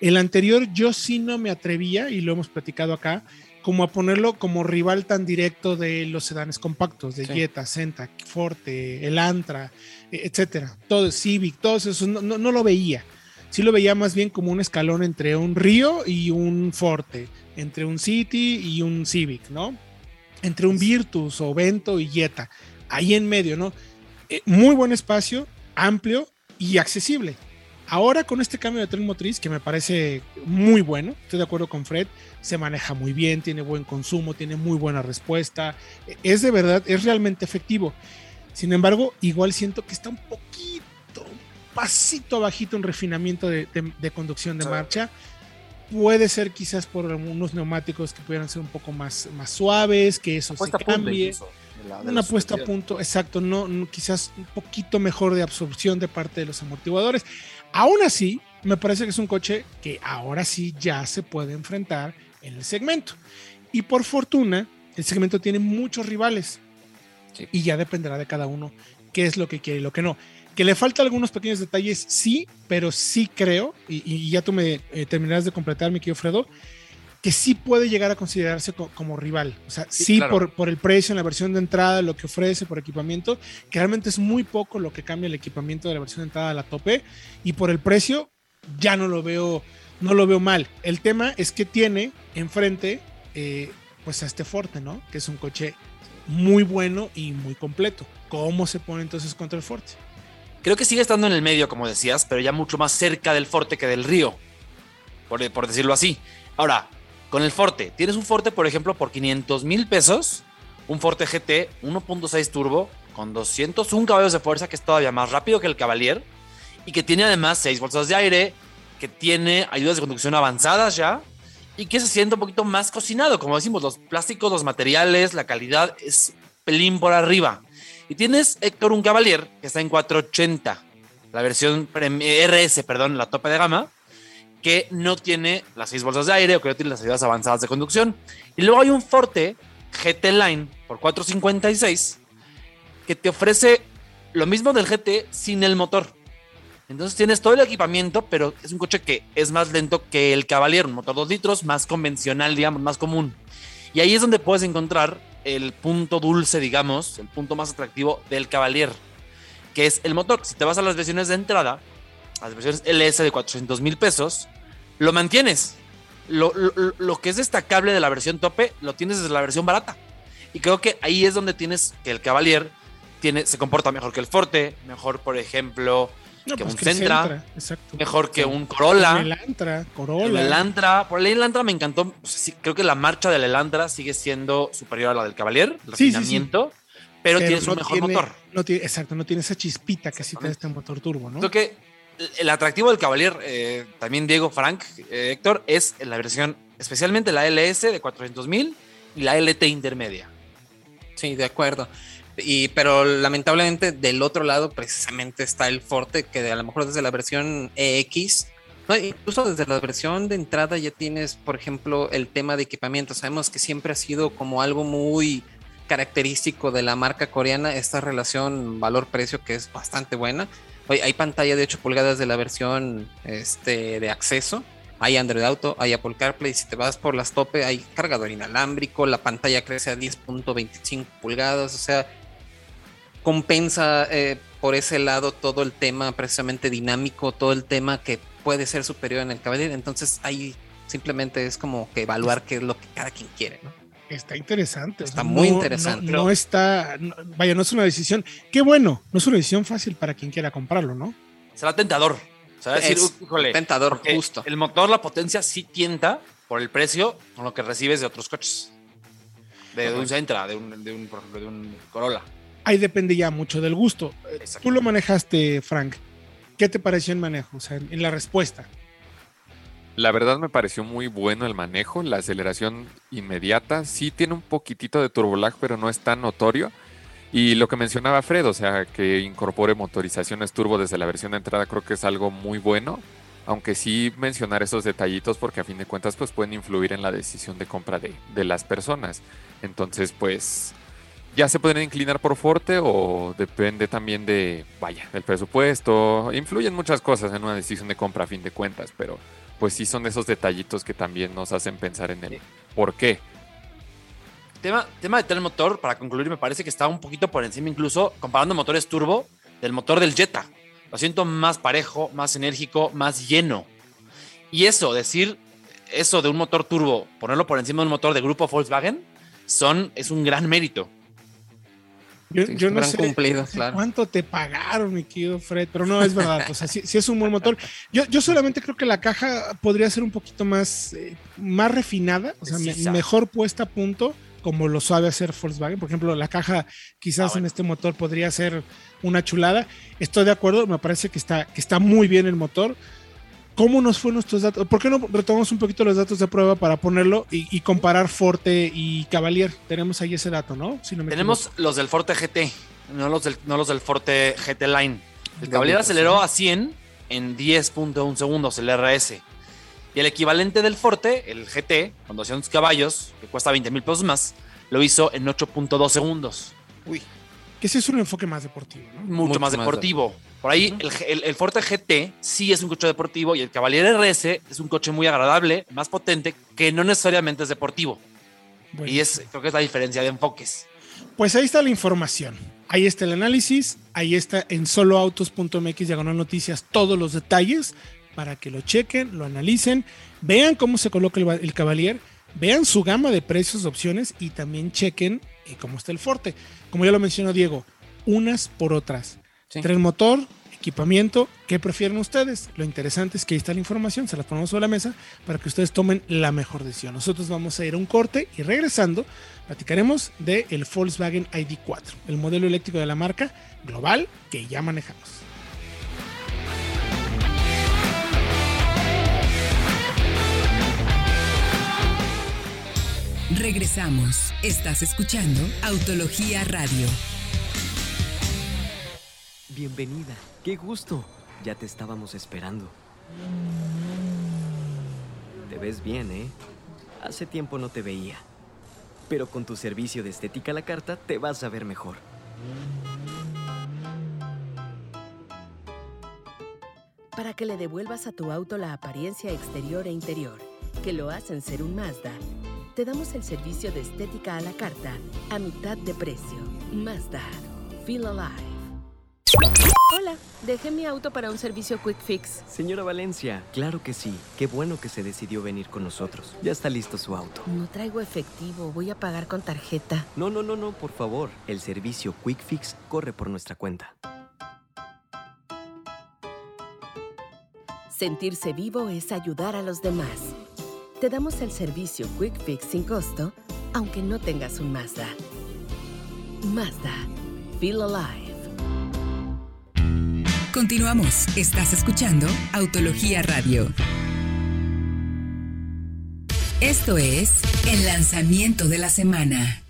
El anterior yo sí no me atrevía, y lo hemos platicado acá, como a ponerlo como rival tan directo de los sedanes compactos, de Jetta, Senta, Forte, el Antra, e, etcétera. Todo, Civic, todos esos, no, no, lo veía. Sí lo veía más bien como un escalón entre un Río y un Forte, entre un City y un Civic, ¿no? Entre un Virtus o Vento y Jetta, ahí en medio, ¿no? Eh, muy buen espacio, amplio y accesible. Ahora con este cambio de tren motriz, que me parece muy bueno, estoy de acuerdo con Fred, se maneja muy bien, tiene buen consumo, tiene muy buena respuesta, es de verdad, es realmente efectivo. Sin embargo, igual siento que está un poquito, un pasito bajito en refinamiento de, conducción de marcha. Puede ser quizás por unos neumáticos que pudieran ser un poco más, más suaves, que eso se cambie una puesta a punto, exacto, no, quizás un poquito mejor de absorción de parte de los amortiguadores. Aún así, me parece que es un coche que ahora sí ya se puede enfrentar en el segmento. Y por fortuna, el segmento tiene muchos rivales. Y ya dependerá de cada uno qué es lo que quiere y lo que no. Que le falta algunos pequeños detalles, sí, pero sí creo, y, ya tú me eh, terminarás de completar, mi querido Fredo, que sí puede llegar a considerarse como rival. O sea, sí, por, por, el precio en la versión de entrada, lo que ofrece por equipamiento, que realmente es muy poco lo que cambia el equipamiento de la versión de entrada a la tope, y por el precio ya no lo veo, no lo veo mal. El tema es que tiene enfrente eh, pues a este Forte, ¿no? Que es un coche muy bueno y muy completo. ¿Cómo se pone entonces contra el Forte?
Creo que sigue estando en el medio, como decías, pero ya mucho más cerca del Forte que del Río, por, por decirlo así. Ahora, con el Forte, tienes un Forte, por ejemplo, por 500 mil pesos, un Forte GT 1.6 turbo con 201 caballos de fuerza, que es todavía más rápido que el Cavalier, y que tiene además 6 bolsas de aire, que tiene ayudas de conducción avanzadas ya, y que se siente un poquito más cocinado. Como decimos, los plásticos, los materiales, la calidad es pelín por arriba. Y tienes, Héctor, un Cavalier que está en 480, la versión RS, perdón, la tope de gama, que no tiene las seis bolsas de aire o que no tiene las ayudas avanzadas de conducción. Y luego hay un Forte GT Line por 456 que te ofrece lo mismo del GT sin el motor. Entonces tienes todo el equipamiento, pero es un coche que es más lento que el Cavalier, un motor 2 litros, más convencional, digamos, más común. Y ahí es donde puedes encontrar el punto dulce, digamos, el punto más atractivo del Cavalier, que es el motor. Si te vas a las versiones de entrada, las versiones LS de 400 mil pesos, lo mantienes. Lo, lo, que es destacable de la versión tope, lo tienes desde la versión barata. Y creo que ahí es donde tienes que el Cavalier tiene, se comporta mejor que el Forte, mejor, por ejemplo, que pues un Centra, mejor que un Corolla.
El Elantra, Corolla.
El Elantra, por el Elantra me encantó. creo que la marcha del Elantra sigue siendo superior a la del Cavalier, el refinamiento, pero, tiene un mejor motor.
No tiene, exacto, no tiene esa chispita que sí tiene este motor turbo, ¿no?
Creo que el atractivo del Cavalier, eh, también Diego, Frank, eh, Héctor, es la versión, especialmente la LS de 400 mil y la LT intermedia.
Sí, de acuerdo. Y, pero lamentablemente del otro lado precisamente está el Forte, que a lo mejor desde la versión EX, incluso desde la versión de entrada ya tienes, por ejemplo, el tema de equipamiento. Sabemos que siempre ha sido como algo muy característico de la marca coreana, esta relación valor-precio que es bastante buena. Hay pantalla de 8 pulgadas de la versión este, de acceso. Hay Android Auto, hay Apple CarPlay. Si te vas por las tope, hay cargador inalámbrico. La pantalla crece a 10.25 pulgadas. O sea, compensa eh, por ese lado todo el tema precisamente dinámico, todo el tema que puede ser superior en el caballero. Entonces ahí simplemente es como que evaluar qué es lo que cada quien quiere, ¿no?
Está interesante.
Está muy interesante.
No, está, vaya, no es una decisión. Qué bueno, no es una decisión fácil para quien quiera comprarlo, ¿no?
Será tentador. Será decir,
tentador, justo.
El motor, la potencia sí tienta por el precio con lo que recibes de otros coches. De, un Sentra, de un, de un, por ejemplo, de un Corolla
ahí depende ya mucho del gusto. Tú lo manejaste, Frank. ¿Qué te pareció el manejo? O sea, en la respuesta.
La verdad me pareció muy bueno el manejo, la aceleración inmediata. Sí tiene un poquitito de turbolag, pero no es tan notorio. Y lo que mencionaba Fred, o sea, que incorpore motorizaciones turbo desde la versión de entrada, creo que es algo muy bueno. Aunque sí mencionar esos detallitos porque a fin de cuentas pues pueden influir en la decisión de compra de, las personas. Entonces pues ya se pueden inclinar por Forte o depende también de, vaya, del presupuesto. Influyen muchas cosas en una decisión de compra a fin de cuentas, pero pues sí son esos detallitos que también nos hacen pensar en el por qué.
Tema, tema de tener motor, para concluir, me parece que está un poquito por encima, incluso comparando motores turbo, del motor del Jetta. Lo siento más parejo, más enérgico, más lleno. Y eso, decir eso de un motor turbo, ponerlo por encima de un motor de grupo Volkswagen, son, es un gran mérito.
Yo, no sé cuánto te pagaron, mi querido Fred, pero no, es verdad, o sea, sí, es un buen motor. Yo, yo solamente creo que la caja podría ser un poquito más, eh, más refinada, o sea, mejor puesta a punto, como lo sabe hacer Volkswagen. Por ejemplo, la caja quizás ah, en este motor podría ser una chulada. Estoy de acuerdo, me parece que está, que está muy bien el motor ¿Cómo nos fue nuestros datos? ¿Por qué no retomamos un poquito los datos de prueba para ponerlo y, comparar Forte y Cavalier? Tenemos ahí ese dato, ¿no?
Tenemos los del Forte GT, no los del, no los del Forte GT Line. El Cavalier aceleró a 100 en 10.1 segundos, el RS. Y el equivalente del Forte, el GT, con 200 caballos, que cuesta 20 mil pesos más, lo hizo en 8.2 segundos.
Uy. Que ese es un enfoque más deportivo, ¿no?
Mucho, más, deportivo. Por ahí, el, Forte GT sí es un coche deportivo y el Cavalier RS es un coche muy agradable, más potente, que no necesariamente es deportivo. Y es, creo que es la diferencia de enfoques.
Pues ahí está la información. Ahí está el análisis. Ahí está en soloautos.mx diagonal noticias todos los detalles para que lo chequen, lo analicen, vean cómo se coloca el, el Cavalier, vean su gama de precios, opciones y también chequen eh, cómo está el Forte. Como ya lo mencionó Diego, unas por otras. Tren motor, equipamiento, ¿qué prefieren ustedes? Lo interesante es que ahí está la información, se la ponemos sobre la mesa para que ustedes tomen la mejor decisión. Nosotros vamos a ir a un corte y regresando platicaremos del el Volkswagen ID4, el modelo eléctrico de la marca global que ya manejamos.
Regresamos. Estás escuchando Autología Radio.
Bienvenida. Qué gusto. Ya te estábamos esperando. Te ves bien, ¿eh? Hace tiempo no te veía. Pero con tu servicio de estética a la carta te vas a ver mejor.
Para que le devuelvas a tu auto la apariencia exterior e interior que lo hacen ser un Mazda, te damos el servicio de estética a la carta a mitad de precio. Mazda. Feel alive. Hola, dejé mi auto para un servicio Quick Fix.
Señora Valencia, claro que sí. Qué bueno que se decidió venir con nosotros. Ya está listo su auto.
No traigo efectivo, voy a pagar con tarjeta.
No, no, no, no, por favor. El servicio Quick Fix corre por nuestra cuenta.
Sentirse vivo es ayudar a los demás. Te damos el servicio Quick Fix sin costo, aunque no tengas un Mazda. Mazda. Feel alive.
Continuamos. Estás escuchando Autología Radio. Esto es el lanzamiento de la semana.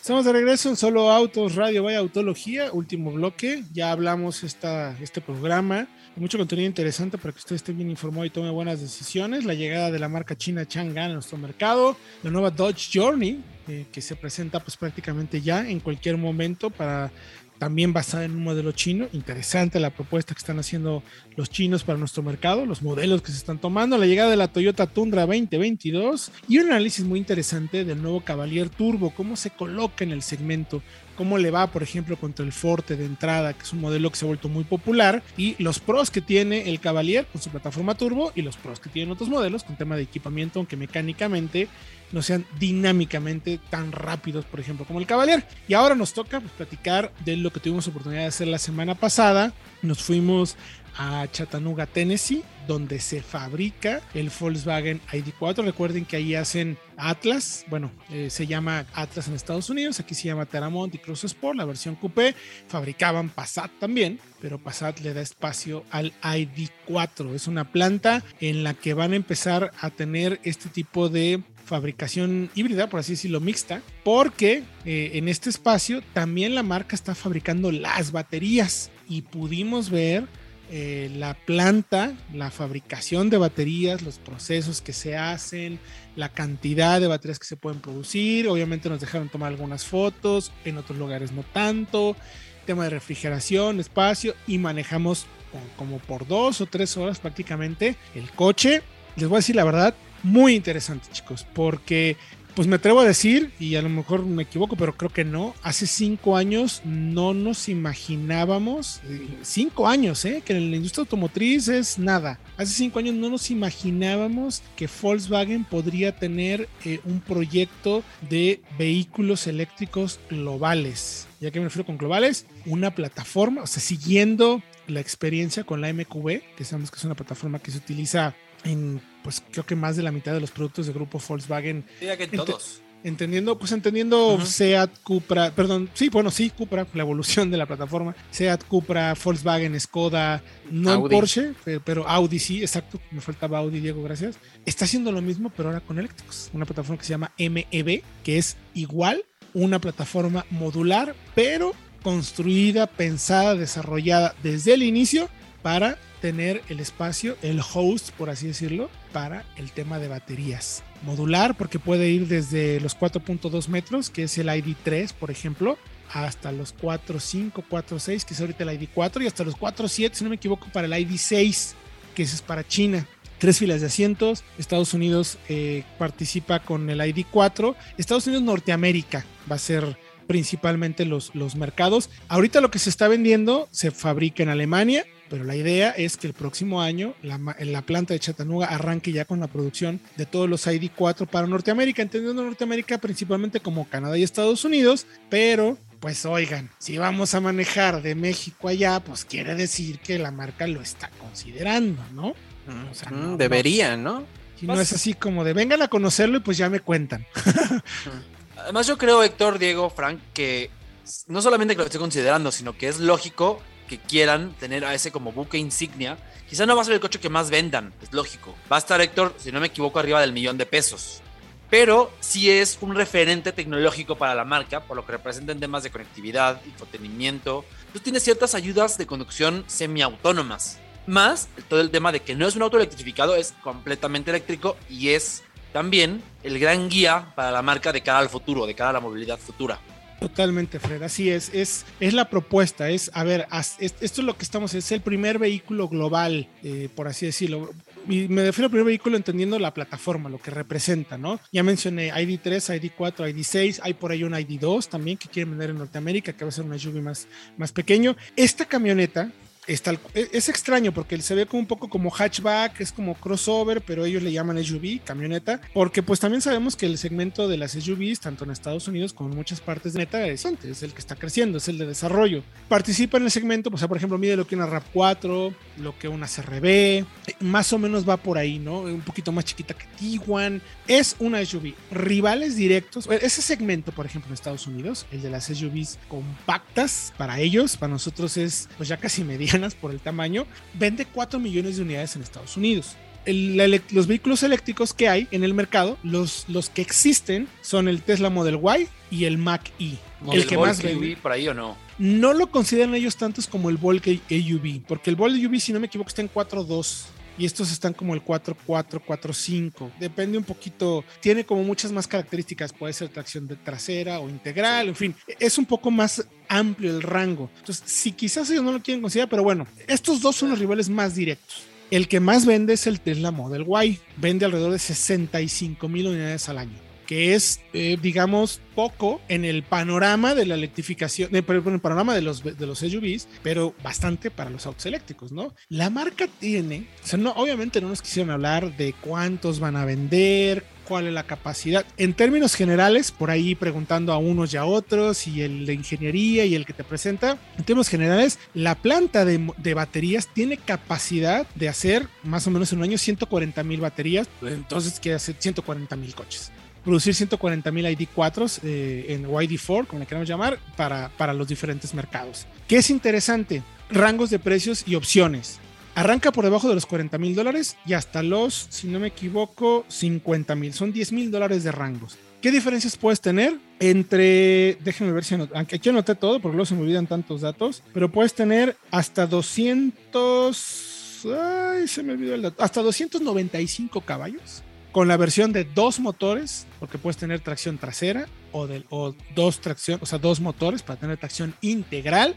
Estamos de regreso en Solo Autos Radio Vaya Autología, último bloque. Ya hablamos esta, este programa, mucho contenido interesante para que usted esté bien informado y tome buenas decisiones. La llegada de la marca china Chang'an a nuestro mercado, la nueva Dodge Journey, eh, que se presenta pues prácticamente ya en cualquier momento para también basada en un modelo chino. Interesante la propuesta que están haciendo los chinos para nuestro mercado, los modelos que se están tomando, la llegada de la Toyota Tundra 2022 y un análisis muy interesante del nuevo Cavalier Turbo, cómo se coloca en el segmento, cómo le va, por ejemplo, contra el Forte de entrada, que es un modelo que se ha vuelto muy popular, y los pros que tiene el Cavalier con su plataforma turbo y los pros que tienen otros modelos con tema de equipamiento, aunque mecánicamente no sean dinámicamente tan rápidos, por ejemplo, como el Cavalier. Y ahora nos toca pues, platicar de lo que tuvimos oportunidad de hacer la semana pasada. Nos fuimos a Chattanooga, Tennessee, donde se fabrica el Volkswagen ID4. Recuerden que ahí hacen Atlas, bueno, eh, se llama Atlas en Estados Unidos, aquí se llama Terramont y Cross Sport, la versión coupé. Fabricaban Passat también, pero Passat le da espacio al ID4. Es una planta en la que van a empezar a tener este tipo de fabricación híbrida, por así decirlo, mixta, porque eh, en este espacio también la marca está fabricando las baterías y pudimos ver eh, la planta, la fabricación de baterías, los procesos que se hacen, la cantidad de baterías que se pueden producir. Obviamente nos dejaron tomar algunas fotos, en otros lugares no tanto. Tema de refrigeración, espacio y manejamos como por dos o tres horas prácticamente el coche. Les voy a decir la verdad, muy interesante, chicos, porque pues me atrevo a decir, y a lo mejor me equivoco, pero creo que no, hace cinco años no nos imaginábamos, eh, cinco años, ¿eh? que en la industria automotriz es nada, hace cinco años no nos imaginábamos que Volkswagen podría tener eh, un proyecto de vehículos eléctricos globales. ¿Ya que me refiero con globales? Una plataforma, o sea, siguiendo la experiencia con la MQB, que sabemos que es una plataforma que se utiliza en pues creo que más de la mitad de los productos de grupo Volkswagen.
Diría que todos.
Entendiendo, pues entendiendo Seat, Cupra, perdón, sí, bueno, sí, Cupra, la evolución de la plataforma, Seat, Cupra, Volkswagen, Skoda, no en Porsche, pero, Audi sí, exacto, me faltaba Audi, Diego, gracias. Está haciendo lo mismo, pero ahora con eléctricos, una plataforma que se llama MEB, que es igual, una plataforma modular, pero construida, pensada, desarrollada desde el inicio para tener el espacio, el host, por así decirlo, para el tema de baterías. Modular, porque puede ir desde los 4.2 metros, que es el ID3, por ejemplo, hasta los 4.5, 4.6, que es ahorita el ID4, y hasta los 4.7, si no me equivoco, para el ID6, que es para China. Tres filas de asientos. Estados Unidos eh, participa con el ID4. Estados Unidos, Norteamérica va a ser principalmente los, los mercados. Ahorita lo que se está vendiendo se fabrica en Alemania, pero la idea es que el próximo año la, la, planta de Chattanooga arranque ya con la producción de todos los ID4 para Norteamérica, entendiendo Norteamérica principalmente como Canadá y Estados Unidos, pero pues oigan, si vamos a manejar de México allá, pues quiere decir que la marca lo está considerando, ¿no?
O sea, no debería, ¿no?
Y no es así como de vengan a conocerlo y pues ya me cuentan.
Además yo creo, Héctor, Diego, Frank, que no solamente que lo esté considerando, sino que es lógico que quieran tener a ese como buque insignia, quizá no va a ser el coche que más vendan, es lógico. Va a estar Héctor, si no me equivoco, arriba del millón de pesos. Pero sí es un referente tecnológico para la marca, por lo que representa en temas de conectividad, infotenimiento. Entonces tiene ciertas ayudas de conducción semiautónomas. Más todo el tema de que no es un auto electrificado, es completamente eléctrico y es también el gran guía para la marca de cara al futuro, de cara a la movilidad futura.
Totalmente, Fred. Así es. Es, es la propuesta. Es, a ver, esto es lo que estamos. Es el primer vehículo global, eh, por así decirlo. Y me refiero al primer vehículo entendiendo la plataforma, lo que representa, ¿no? Ya mencioné ID3, ID4, ID6. Hay por ahí un ID2 también que quieren vender en Norteamérica, que va a ser un SUV más, más pequeño. Esta camioneta e, es, extraño porque se ve como un poco como hatchback, es como crossover, pero ellos le llaman SUV, camioneta, porque pues también sabemos que el segmento de las SUVs, tanto en Estados Unidos como en muchas partes de neta, es, es el que está creciendo, es el de desarrollo. Participa en el segmento, pues, por ejemplo, mide lo que una RAP4, lo que una CRB, más o menos va por ahí, ¿no? Un poquito más chiquita que Tiguan. Es una SUV. Rivales directos, ese segmento, por ejemplo, en Estados Unidos, el de las SUVs compactas, para ellos, para nosotros es pues ya casi mediano por el tamaño, vende 4 millones de unidades en Estados Unidos. los vehículos eléctricos que hay en el mercado, los, los que existen son el Tesla Model Y y el Mac E.
El, que más vende. por ahí o no?
No lo consideran ellos tantos como el Volt AUV, porque el Volt AUV, si no me equivoco, está en 4.2 y estos están como el 4.4, 4.5. Depende un poquito, tiene como muchas más características, puede ser tracción de trasera o integral, en fin, es un poco más amplio el rango. Entonces, si quizás ellos no lo quieren considerar, pero bueno, estos dos son los rivales más directos. El que más vende es el Tesla Model Y, vende alrededor de 65 mil unidades al año que es, eh, digamos, poco en el panorama de la electrificación, en el panorama de los, de los SUVs, pero bastante para los autos eléctricos, ¿no? La marca tiene, o sea, no, obviamente no nos quisieron hablar de cuántos van a vender, cuál es la capacidad. En términos generales, por ahí preguntando a unos y a otros, y el de ingeniería y el que te presenta, en términos generales, la planta de, de baterías tiene capacidad de hacer más o menos en un año 140 mil baterías, entonces quiere hacer 140 mil coches producir 140 mil ID4 eh, en ID4, como le queramos llamar, para, para los diferentes mercados. ¿Qué es interesante? Rangos de precios y opciones. Arranca por debajo de los 40 mil dólares y hasta los, si no me equivoco, 50 mil. Son 10 mil dólares de rangos. ¿Qué diferencias puedes tener entre, déjenme ver si anoté, aquí anoté todo porque luego se me olvidan tantos datos, pero puedes tener hasta 200, ay, se me olvidó el dato, hasta 295 caballos con la versión de dos motores, porque puedes tener tracción trasera o, de, o dos tracción, o sea, dos motores para tener tracción integral,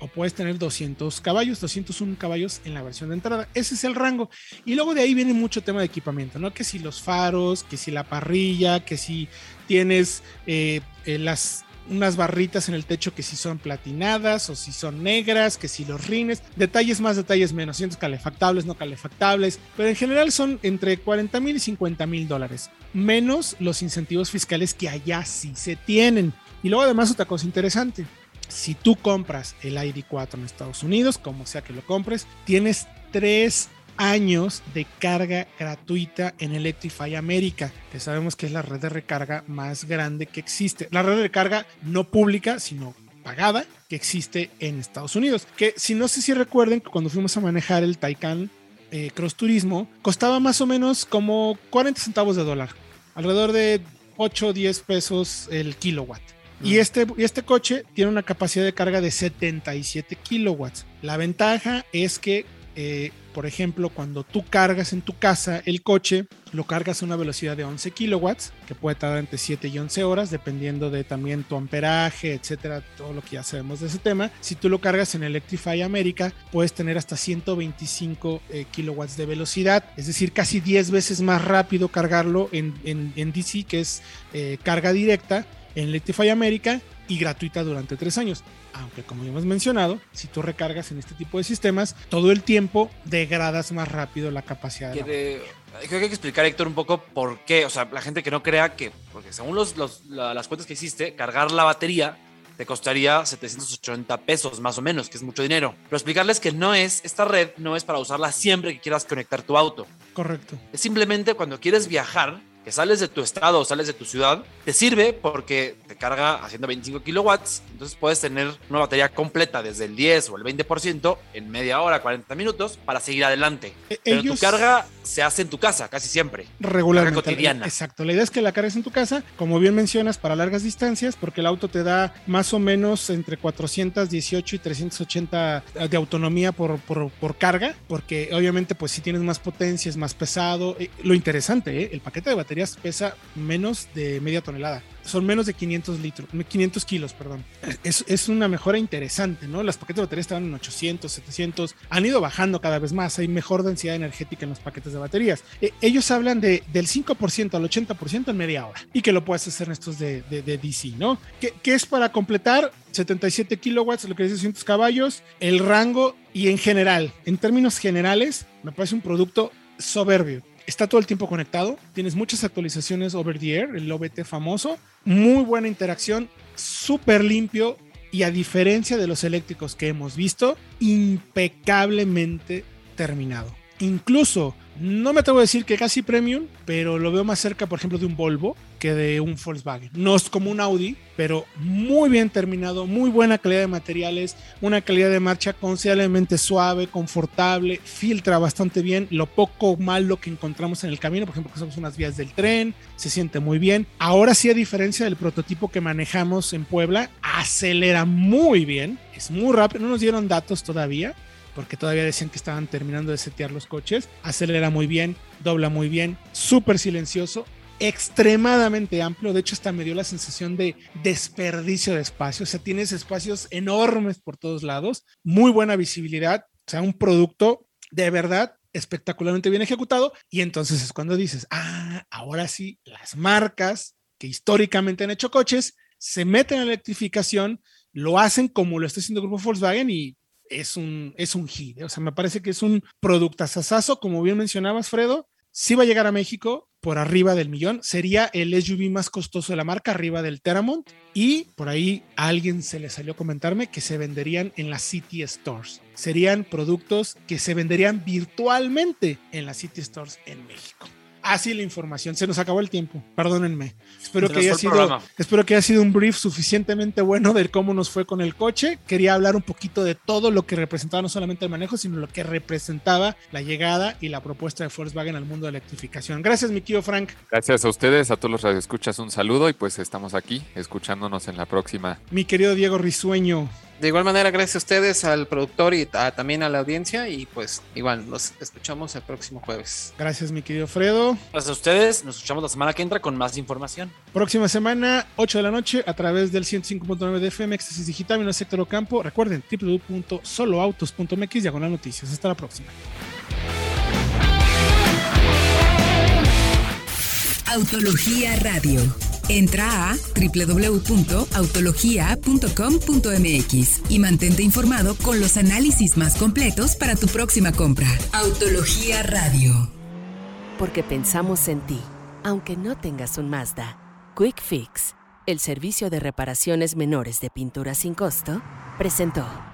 o puedes tener 200 caballos, 201 caballos en la versión de entrada. Ese es el rango. Y luego de ahí viene mucho tema de equipamiento, ¿no? Que si los faros, que si la parrilla, que si tienes eh, eh, las unas barritas en el techo que si son platinadas o si son negras, que si los rines, detalles más, detalles menos, cientos calefactables, no calefactables, pero en general son entre 40 mil y 50 mil dólares, menos los incentivos fiscales que allá sí se tienen. Y luego además otra cosa interesante, si tú compras el ID4 en Estados Unidos, como sea que lo compres, tienes tres años de carga gratuita en Electrify América, que sabemos que es la red de recarga más grande que existe. La red de recarga no pública, sino pagada, que existe en Estados Unidos. Que si no sé si recuerden que cuando fuimos a manejar el Taycan eh, Cross Turismo, costaba más o menos como 40 centavos de dólar, alrededor de 8 o 10 pesos el kilowatt. Y este, y este coche tiene una capacidad de carga de 77 kilowatts. La ventaja es que eh, por ejemplo, cuando tú cargas en tu casa el coche, lo cargas a una velocidad de 11 kilowatts, que puede tardar entre 7 y 11 horas, dependiendo de también tu amperaje, etcétera, todo lo que ya sabemos de ese tema. Si tú lo cargas en Electrify America, puedes tener hasta 125 eh, kilowatts de velocidad, es decir, casi 10 veces más rápido cargarlo en, DC, que es eh, carga directa, en Electrify America y gratuita durante tres años aunque como ya hemos mencionado, si tú recargas en este tipo de sistemas, todo el tiempo degradas más rápido la capacidad.
Creo que hay que explicar, Héctor, un poco por qué, o sea, la gente que no crea que, porque según los, las cuentas que existe, cargar la batería te costaría 780 pesos más o menos, que es mucho dinero. Pero explicarles que no es, esta red no es para usarla siempre que quieras conectar tu auto.
Correcto.
Es simplemente cuando quieres viajar que sales de tu estado o sales de tu ciudad, te sirve porque te carga a 125 kilowatts. Entonces puedes tener una batería completa desde el 10 o el 20% en media hora, 40 minutos para seguir adelante. Pero
ellos-
tu carga se hace en tu casa casi siempre.
regularmente.
Carga cotidiana.
Exacto. La idea es que la cargues en tu casa, como bien mencionas, para largas distancias, porque el auto te da más o menos entre 418 y 380 de autonomía por, por, por carga, porque obviamente pues si tienes más potencia, es más pesado. Eh, Lo interesante, ¿eh? el paquete de baterías pesa menos de media tonelada. Son menos de 500 litros, 500 kilos, perdón. Es, es una mejora interesante, ¿no? Las paquetes de baterías estaban en 800, 700, han ido bajando cada vez más, hay mejor densidad energética en los paquetes de baterías. Eh, ellos hablan de, del 5% al 80% en media hora y que lo puedes hacer en estos de, de, DC, ¿no? Que, que es para completar 77 kilowatts, lo que es 200 caballos, el rango y en general, en términos generales, me parece un producto soberbio. Está todo el tiempo conectado, tienes muchas actualizaciones over the air, el OBT famoso, muy buena interacción, súper limpio y a diferencia de los eléctricos que hemos visto, impecablemente terminado. Incluso, no me atrevo a decir que casi premium, pero lo veo más cerca, por ejemplo, de un Volvo que de un Volkswagen. No es como un Audi, pero muy bien terminado, muy buena calidad de materiales, una calidad de marcha considerablemente suave, confortable, filtra bastante bien lo poco malo que encontramos en el camino, por ejemplo, que somos unas vías del tren, se siente muy bien. Ahora sí, a diferencia del prototipo que manejamos en Puebla, acelera muy bien, es muy rápido, no nos dieron datos todavía, porque todavía decían que estaban terminando de setear los coches. Acelera muy bien, dobla muy bien, súper silencioso, extremadamente amplio. De hecho, hasta me dio la sensación de desperdicio de espacio. O sea, tienes espacios enormes por todos lados, muy buena visibilidad. O sea, un producto de verdad espectacularmente bien ejecutado. Y entonces es cuando dices, ah, ahora sí, las marcas que históricamente han hecho coches se meten en la electrificación, lo hacen como lo está haciendo el grupo Volkswagen y es un, es un hit. O sea, me parece que es un productazazazo, como bien mencionabas, Fredo. Sí va a llegar a México por arriba del millón. Sería el SUV más costoso de la marca, arriba del Teramont. Y por ahí alguien se le salió a comentarme que se venderían en las City Stores. Serían productos que se venderían virtualmente en las City Stores en México. Así la información. Se nos acabó el tiempo. Perdónenme. Espero que haya sido, espero que haya sido un brief suficientemente bueno de cómo nos fue con el coche. Quería hablar un poquito de todo lo que representaba no solamente el manejo, sino lo que representaba la llegada y la propuesta de Volkswagen al mundo de la electrificación. Gracias, mi tío Frank.
Gracias a ustedes, a todos los radioescuchas, un saludo y pues estamos aquí escuchándonos en la próxima.
Mi querido Diego Risueño.
De igual manera, gracias a ustedes, al productor y a- también a la audiencia. Y pues igual, nos escuchamos el próximo jueves.
Gracias, mi querido Fredo.
Gracias a ustedes. Nos escuchamos la semana que entra con más información.
Próxima semana, 8 de la noche, a través del 105.9 de FM, Éxtasis Digital, mi nombre es Héctor Ocampo. Recuerden, www.soloautos.mx, diagonal noticias. Hasta la próxima.
Autología Radio. Entra a www.autologia.com.mx y mantente informado con los análisis más completos para tu próxima compra. Autología Radio.
Porque pensamos en ti, aunque no tengas un Mazda. Quick Fix, el servicio de reparaciones menores de pintura sin costo, presentó.